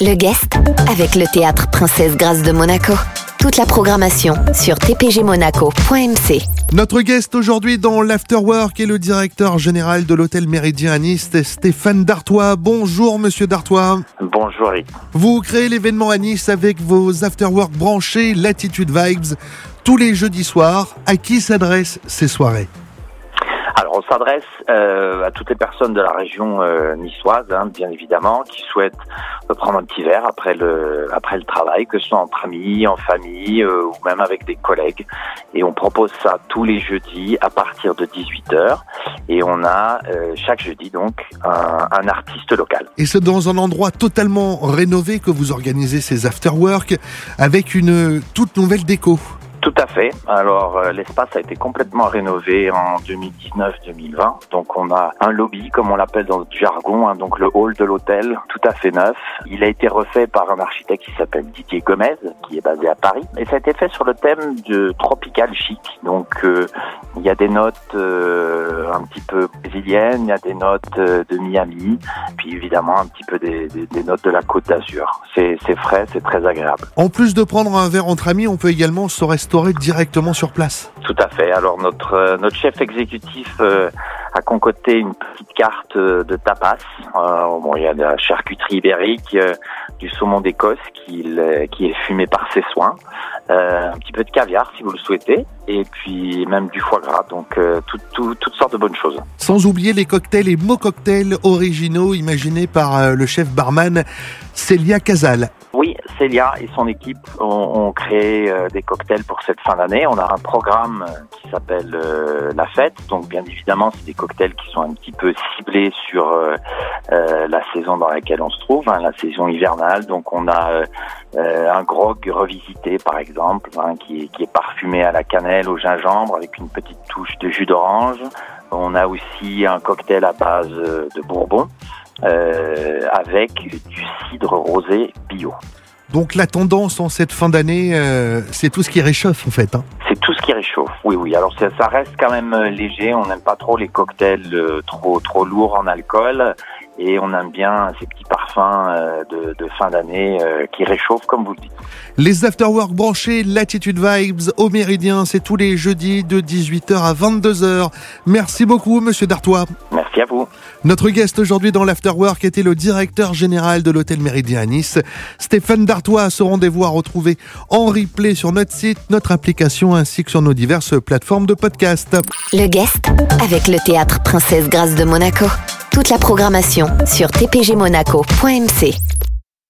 Le guest avec le théâtre Princesse Grâce de Monaco. Toute la programmation sur tpgmonaco.mc. Notre guest aujourd'hui dans l'Afterwork est le directeur général de l'hôtel Méridien à Nice, Stéphane Dartois. Bonjour Monsieur Dartois. Bonjour Eric. Vous créez l'événement à Nice avec vos Afterwork branchés Latitude Vibes tous les jeudis soirs. À qui s'adressent ces soirées? Alors on s'adresse euh, à toutes les personnes de la région euh, niçoise, hein, bien évidemment, qui souhaitent prendre un petit verre après le après le travail, que ce soit entre amis, en famille euh, ou même avec des collègues. Et on propose ça tous les jeudis à partir de 18h. Et on a euh, chaque jeudi donc un, un artiste local. Et c'est dans un endroit totalement rénové que vous organisez ces Afterwork avec une toute nouvelle déco. Tout à fait. Alors euh, l'espace a été complètement rénové en 2019-2020. Donc on a un lobby, comme on l'appelle dans notre jargon, hein, donc le hall de l'hôtel, tout à fait neuf. Il a été refait par un architecte qui s'appelle Didier Gomez, qui est basé à Paris. Et ça a été fait sur le thème de tropical chic. Donc euh, il y a des notes euh, un petit peu brésiliennes, il y a des notes euh, de Miami, évidemment un petit peu des, des- des notes de la Côte d'Azur. C'est frais, c'est très agréable. En plus de prendre un verre entre amis, on peut également se restaurer directement sur place. Tout à fait. Alors notre euh, notre chef exécutif euh, a concocté une petite carte euh, de tapas. Euh, bon, il y a de la charcuterie ibérique, euh, du saumon d'Écosse qui, qui est fumé par ses soins, euh, un petit peu de caviar si vous le souhaitez, et puis même du foie gras. Donc euh, tout- tout- toutes sortes de bonnes choses. Sans oublier les cocktails et mots cocktails originaux imaginés par euh, le chef barman Célia Casal. Oui, Célia et son équipe ont, créé euh, des cocktails pour cette fin d'année. On a un programme euh, qui s'appelle euh, La Fête. Donc, bien évidemment, c'est des cocktails qui sont un petit peu ciblés sur la saison dans laquelle on se trouve, hein, la saison hivernale. Donc, on a un grog revisité, par exemple, hein, qui, est- qui est parfumé à la cannelle, au gingembre, avec une petite touche de jus d'orange. On a aussi un cocktail à base de bourbon. Euh, avec du cidre rosé bio. Donc la tendance en cette fin d'année, euh, c'est tout ce qui réchauffe en fait. hein. C'est tout ce qui réchauffe. Oui, oui. Alors ça, ça reste quand même euh, léger. On n'aime pas trop les cocktails euh, trop trop lourds en alcool et on aime bien ces petits parfums euh, de, de fin d'année qui réchauffent, comme vous le dites. Les afterwork branchés Latitude Vibes au Méridien, c'est tous les jeudis de 18h à 22h. Merci beaucoup Monsieur Dartois. Merci à vous. Notre guest aujourd'hui dans l'Afterwork était le directeur général de l'hôtel Méridien à Nice, Stéphane Dartois. Ce rendez-vous à retrouver en replay sur notre site, notre application ainsi que sur nos diverses plateformes de podcast. Le guest avec le théâtre Princesse Grâce de Monaco. Toute la programmation sur tpgmonaco.mc.